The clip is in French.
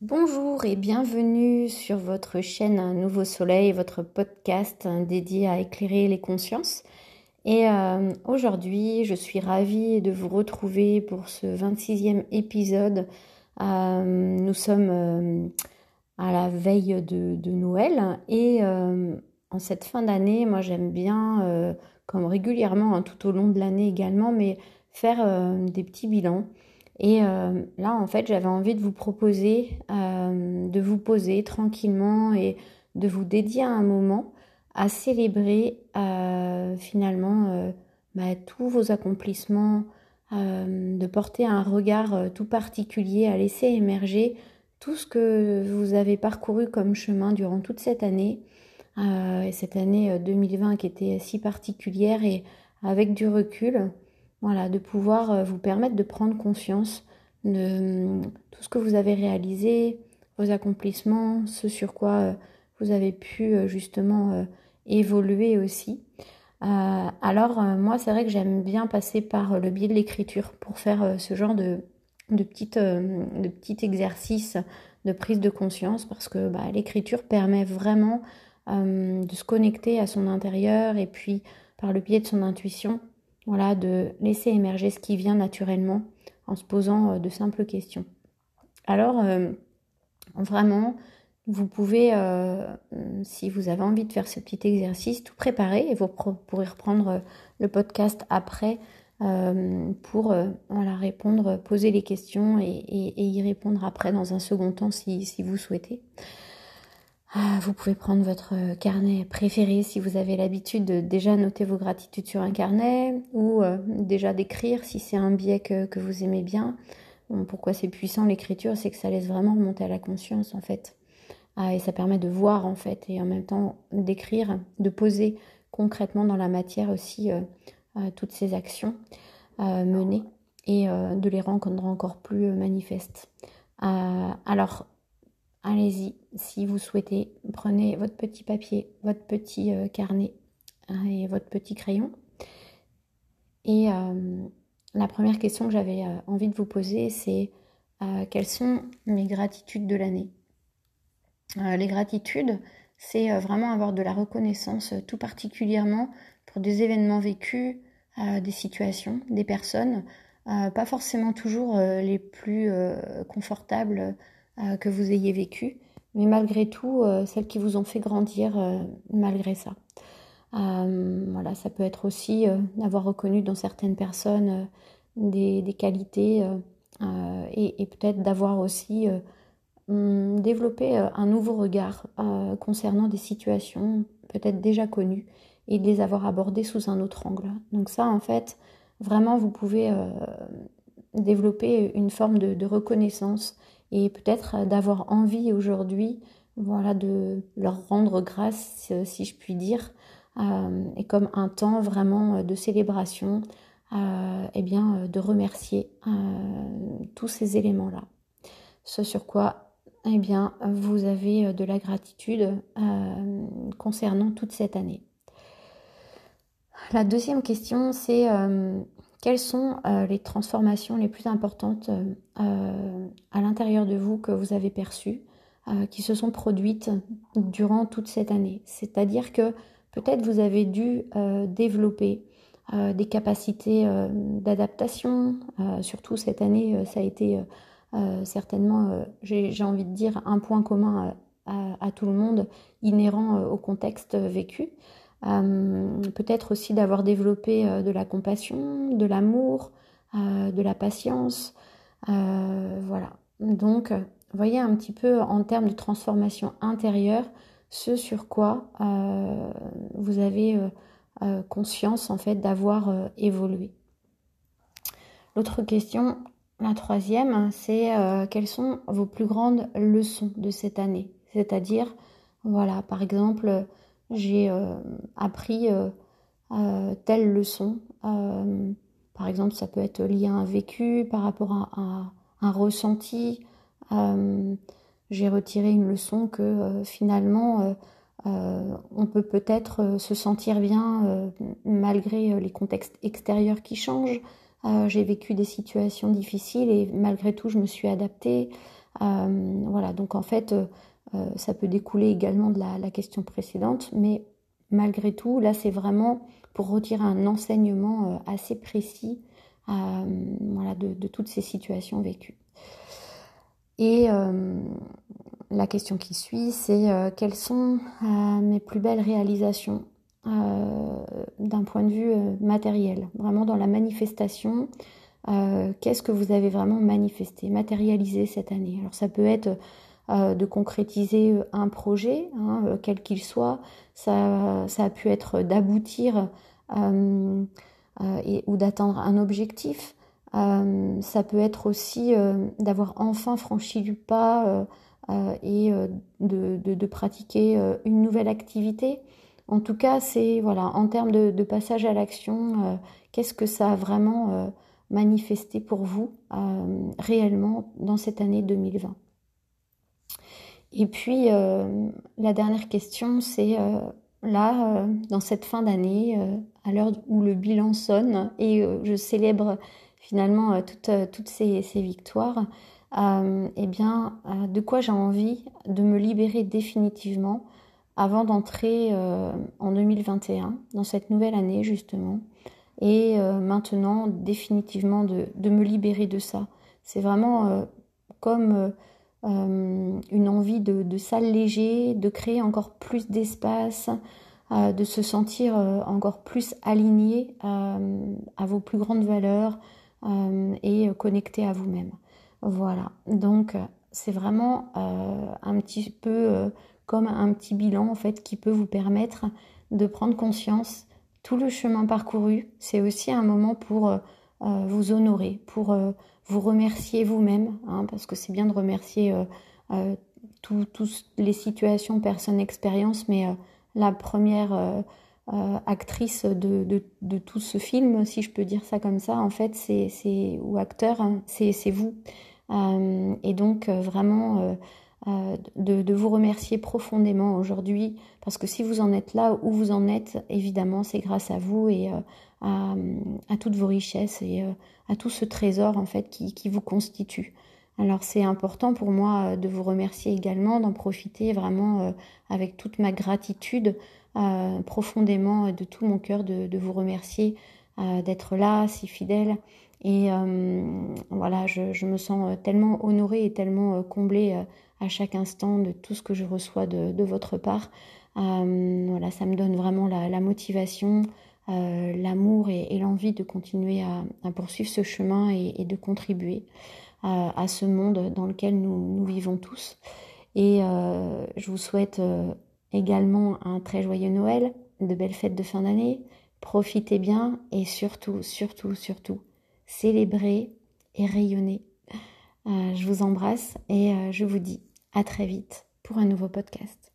Bonjour et bienvenue sur votre chaîne Un Nouveau Soleil, votre podcast dédié à éclairer les consciences. Et euh, aujourd'hui, je suis ravie de vous retrouver pour ce 26e épisode. Euh, nous sommes euh, à la veille de, Noël et en cette fin d'année, moi j'aime bien, comme régulièrement hein, tout au long de l'année également, mais faire des petits bilans et euh, là, en fait, j'avais envie de vous proposer euh, de vous poser tranquillement et de vous dédier un moment à célébrer euh, finalement bah, tous vos accomplissements, de porter un regard tout particulier, à laisser émerger tout ce que vous avez parcouru comme chemin durant toute cette année, et cette année 2020 qui était si particulière et avec du recul, voilà, de pouvoir euh, vous permettre de prendre conscience de tout ce que vous avez réalisé, vos accomplissements, ce sur quoi euh, vous avez pu euh, justement évoluer aussi. alors moi c'est vrai que j'aime bien passer par le biais de l'écriture pour faire ce genre de, de, petite, de petit exercice de prise de conscience parce que bah, l'écriture permet vraiment de se connecter à son intérieur et puis par le biais de son intuition voilà, de laisser émerger ce qui vient naturellement en se posant euh, de simples questions. Alors, euh, vraiment, vous pouvez, euh, si vous avez envie de faire ce petit exercice, tout préparer et vous pourrez reprendre le podcast après pour voilà, répondre, poser les questions et, y répondre après dans un second temps si vous souhaitez. Ah, vous pouvez prendre votre carnet préféré si vous avez l'habitude de déjà noter vos gratitudes sur un carnet ou euh, déjà d'écrire si c'est un biais que, vous aimez bien. pourquoi c'est puissant l'écriture C'est que ça laisse vraiment remonter à la conscience en fait. Ah, et ça permet de voir en fait et en même temps d'écrire, de poser concrètement dans la matière aussi euh, euh, toutes ces actions menées et de les rendre encore plus manifestes. alors allez-y, si vous souhaitez, prenez votre petit papier, votre petit euh, carnet hein, et votre petit crayon. Et euh, la première question que j'avais euh, envie de vous poser, c'est quelles sont mes gratitudes de l'année? Les gratitudes, c'est vraiment avoir de la reconnaissance, tout particulièrement pour des événements vécus, des situations, des personnes, pas forcément toujours les plus confortables euh, que vous ayez vécu, mais malgré tout, euh, celles qui vous ont fait grandir euh, malgré ça. voilà, ça peut être aussi d'avoir reconnu dans certaines personnes des, qualités et, peut-être d'avoir aussi hum, développé un nouveau regard concernant des situations peut-être déjà connues et de les avoir abordées sous un autre angle. Donc ça, en fait, vraiment, vous pouvez développer une forme de reconnaissance et peut-être euh, d'avoir envie aujourd'hui voilà, de leur rendre grâce, euh, si je puis dire, euh, et comme un temps vraiment de célébration, euh, et eh bien, de remercier tous ces éléments-là. Ce sur quoi eh bien, vous avez de la gratitude concernant toute cette année. La deuxième question, c'est quelles sont euh, les transformations les plus importantes euh, à l'intérieur de vous que vous avez perçues, euh, qui se sont produites durant toute cette année? C'est-à-dire que peut-être vous avez dû développer des capacités d'adaptation, surtout cette année, ça a été certainement, j'ai envie de dire, un point commun à tout le monde, inhérent au contexte vécu. Euh, peut-être aussi d'avoir développé euh, de la compassion, de l'amour, euh, de la patience. voilà. Donc, voyez un petit peu en termes de transformation intérieure ce sur quoi vous avez conscience en fait d'avoir évolué. L'autre question, la troisième, c'est quelles sont vos plus grandes leçons de cette année? C'est-à-dire, voilà, par exemple, j'ai euh, appris euh, euh, telle leçon. par exemple, ça peut être lié à un vécu, par rapport à, un ressenti. j'ai retiré une leçon que finalement, on peut peut-être se sentir bien malgré les contextes extérieurs qui changent. j'ai vécu des situations difficiles et malgré tout, je me suis adaptée. voilà, donc en fait, ça peut découler également de la, question précédente, mais malgré tout, là, c'est vraiment pour retirer un enseignement assez précis voilà, de, toutes ces situations vécues. Et la question qui suit, c'est quelles sont mes plus belles réalisations euh, d'un point de vue euh, matériel, vraiment dans la manifestation. Euh, qu'est-ce que vous avez vraiment manifesté, matérialisé cette année? Alors ça peut être de concrétiser un projet, hein, quel qu'il soit. Ça, ça, a pu être d'aboutir ou d'atteindre un objectif. ça peut être aussi d'avoir enfin franchi du pas et de, de, pratiquer une nouvelle activité. En tout cas, c'est voilà, en termes de, passage à l'action, euh, qu'est-ce que ça a vraiment euh, manifesté pour vous euh, réellement dans cette année 2020 Et puis, la dernière question, c'est là, dans cette fin d'année, à l'heure où le bilan sonne et je célèbre finalement toutes, ces, victoires, eh bien, de quoi j'ai envie de me libérer définitivement avant d'entrer euh, en 2021, dans cette nouvelle année justement, et euh, maintenant définitivement de, me libérer de ça. C'est vraiment euh, une envie de, s'alléger, de créer encore plus d'espace, de se sentir encore plus aligné à vos plus grandes valeurs et connecté à vous-même. Voilà, donc c'est vraiment un petit peu comme un petit bilan en fait qui peut vous permettre de prendre conscience tout le chemin parcouru. C'est aussi un moment pour euh, euh, vous honorer, pour euh, vous remercier vous-même, hein, parce que c'est bien de remercier toutes les situations, personnes, expériences, mais la première actrice de, tout ce film, si je peux dire ça comme ça, en fait, c'est ou acteur, hein, c'est vous. et donc vraiment euh, de, vous remercier profondément aujourd'hui, parce que si vous en êtes là où vous en êtes, évidemment, c'est grâce à vous et euh, à, toutes vos richesses et euh, à tout ce trésor en fait qui, vous constitue. Alors c'est important pour moi de vous remercier également, d'en profiter vraiment avec toute ma gratitude profondément de tout mon cœur de, vous remercier d'être là, si fidèle. Et voilà, je, me sens tellement honorée et tellement comblée à chaque instant de tout ce que je reçois de, votre part. Euh, voilà, ça me donne vraiment la, motivation, euh, l'amour et, l'envie de continuer à, poursuivre ce chemin et, de contribuer euh, à, ce monde dans lequel nous, vivons tous. Et je vous souhaite également un très joyeux Noël, de belles fêtes de fin d'année. Profitez bien et surtout, surtout, surtout, célébrez et rayonnez. je vous embrasse et je vous dis à très vite pour un nouveau podcast.